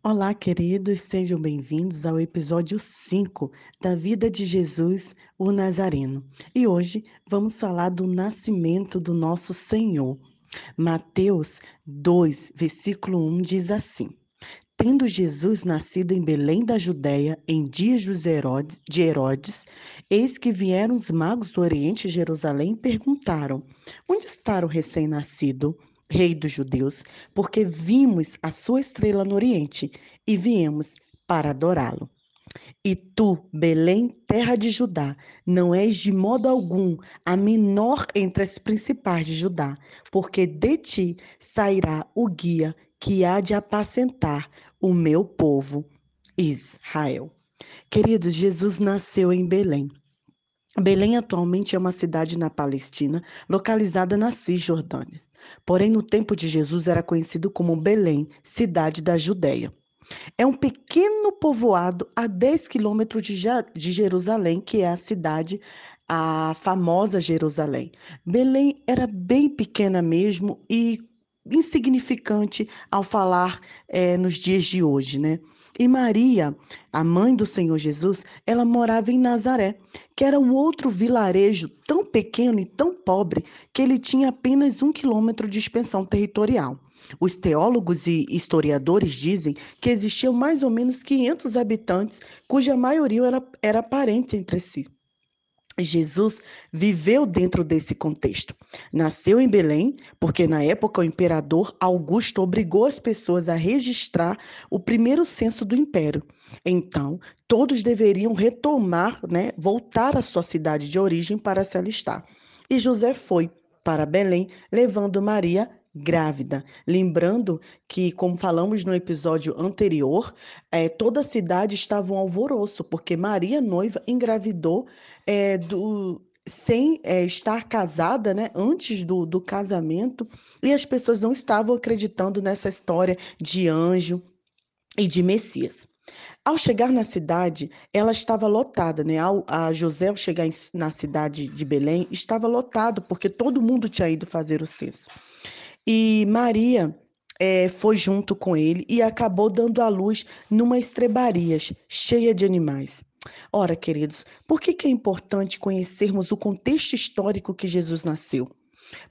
Olá, queridos, sejam bem-vindos ao episódio 5 da vida de Jesus, o Nazareno. E hoje vamos falar do nascimento do nosso Senhor. Mateus 2, versículo 1 diz assim: Tendo Jesus nascido em Belém da Judéia, em dias de Herodes, eis que vieram os magos do Oriente de Jerusalém e perguntaram: Onde está o recém-nascido? Rei dos Judeus, porque vimos a sua estrela no Oriente e viemos para adorá-lo. E tu, Belém, terra de Judá, não és de modo algum a menor entre as principais de Judá, porque de ti sairá o guia que há de apacentar o meu povo, Israel. Queridos, Jesus nasceu em Belém. Belém atualmente é uma cidade na Palestina, localizada na Cisjordânia. Porém, no tempo de Jesus era conhecido como Belém, cidade da Judéia. É um pequeno povoado a 10 quilômetros de, Jerusalém, que é a cidade, a famosa Jerusalém. Belém era bem pequena mesmo e insignificante ao falar é, nos dias de hoje, né? E Maria, a mãe do Senhor Jesus, ela morava em Nazaré, que era um outro vilarejo tão pequeno e tão pobre que ele tinha apenas um quilômetro de expansão territorial. Os teólogos e historiadores dizem que existiam mais ou menos 500 habitantes, cuja maioria era, era parente entre si. Jesus viveu dentro desse contexto. Nasceu em Belém, porque na época o imperador Augusto obrigou as pessoas a registrar o primeiro censo do império. Então, todos deveriam retomar, né, voltar à sua cidade de origem para se alistar. E José foi para Belém, levando Maria grávida. Lembrando que, como falamos no episódio anterior, é, toda a cidade estava um alvoroço, porque Maria, noiva, engravidou é, do, sem é, estar casada, né, antes do, do casamento, e as pessoas não estavam acreditando nessa história de anjo e de Messias. Ao chegar na cidade, ela estava lotada, né? Ao, a José, ao chegar em, na cidade de Belém, estava lotado, porque todo mundo tinha ido fazer o censo. E Maria é, foi junto com ele e acabou dando à luz numa estrebarias cheia de animais. Ora, queridos, por que, que é importante conhecermos o contexto histórico que Jesus nasceu?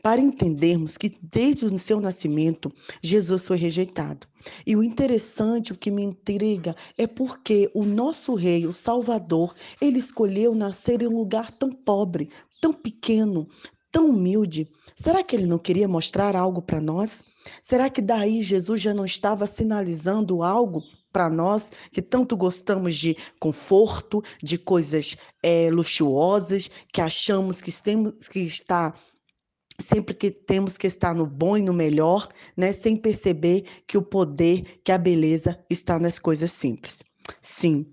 Para entendermos que desde o seu nascimento, Jesus foi rejeitado. E o interessante, o que me intriga, é porque o nosso rei, o Salvador, ele escolheu nascer em um lugar tão pobre, tão pequeno, tão humilde. Será que ele não queria mostrar algo para nós? Será que daí Jesus já não estava sinalizando algo para nós que tanto gostamos de conforto, de coisas é, luxuosas, que achamos que temos que estar sempre que temos que estar no bom e no melhor, né, sem perceber que o poder, que a beleza está nas coisas simples. Sim,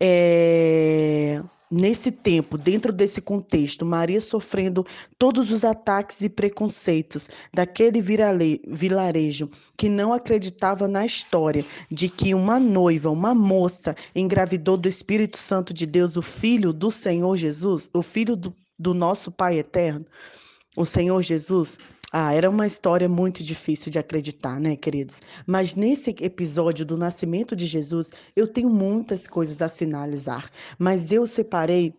é... Nesse tempo, dentro desse contexto, Maria sofrendo todos os ataques e preconceitos daquele vilarejo que não acreditava na história de que uma noiva, uma moça, engravidou do Espírito Santo de Deus, o Filho do Senhor Jesus, o Filho do, do nosso Pai eterno, o Senhor Jesus. Ah, era uma história muito difícil de acreditar, né, queridos? Mas nesse episódio do nascimento de Jesus, eu tenho muitas coisas a sinalizar, mas eu separei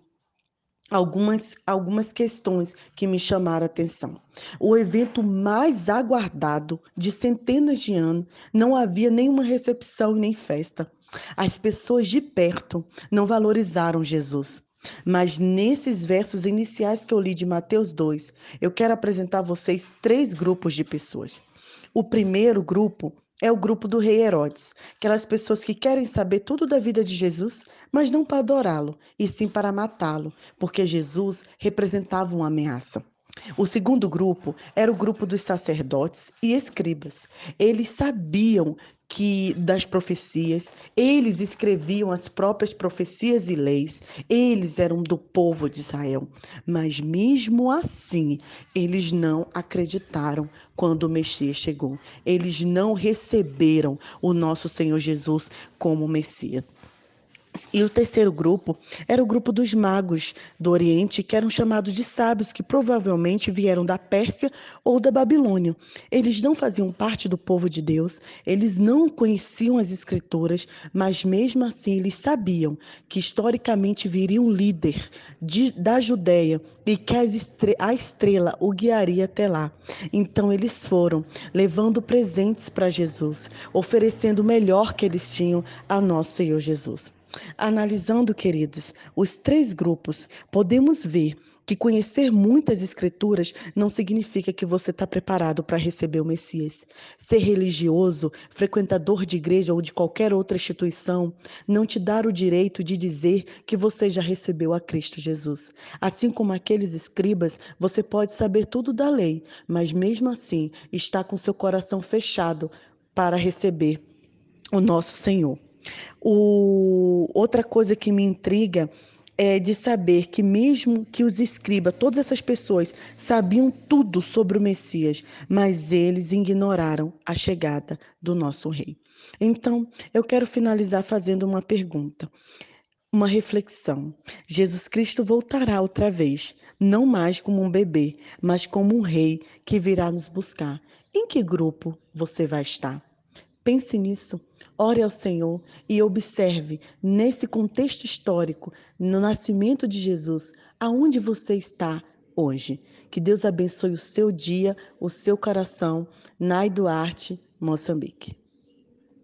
algumas, algumas questões que me chamaram a atenção. O evento mais aguardado de centenas de anos, não havia nenhuma recepção nem festa. As pessoas de perto não valorizaram Jesus. Mas nesses versos iniciais que eu li de Mateus 2, eu quero apresentar a vocês três grupos de pessoas. O primeiro grupo é o grupo do rei Herodes, aquelas pessoas que querem saber tudo da vida de Jesus, mas não para adorá-lo, e sim para matá-lo, porque Jesus representava uma ameaça. O segundo grupo era o grupo dos sacerdotes e escribas. Eles sabiam que das profecias, eles escreviam as próprias profecias e leis, eles eram do povo de Israel, mas mesmo assim, eles não acreditaram quando o Messias chegou. Eles não receberam o nosso Senhor Jesus como Messias. E o terceiro grupo era o grupo dos magos do Oriente, que eram chamados de sábios, que provavelmente vieram da Pérsia ou da Babilônia. Eles não faziam parte do povo de Deus, eles não conheciam as Escrituras, mas mesmo assim eles sabiam que historicamente viria um líder de, da Judéia e que a estrela o guiaria até lá. Então eles foram, levando presentes para Jesus, oferecendo o melhor que eles tinham ao nosso Senhor Jesus. Analisando, queridos, os três grupos, podemos ver que conhecer muitas escrituras não significa que você está preparado para receber o Messias. Ser religioso, frequentador de igreja ou de qualquer outra instituição, não te dá o direito de dizer que você já recebeu a Cristo Jesus. Assim como aqueles escribas, você pode saber tudo da lei, mas mesmo assim está com seu coração fechado para receber o nosso Senhor. O, outra coisa que me intriga é de saber que mesmo que os escribas, todas essas pessoas sabiam tudo sobre o Messias, mas eles ignoraram a chegada do nosso rei. Então, eu quero finalizar fazendo uma pergunta, uma reflexão. Jesus Cristo voltará outra vez, não mais como um bebê, mas como um rei que virá nos buscar. Em que grupo você vai estar? Pense nisso. Ore ao Senhor e observe, nesse contexto histórico, no nascimento de Jesus, aonde você está hoje. Que Deus abençoe o seu dia, o seu coração. Nai Duarte, Moçambique.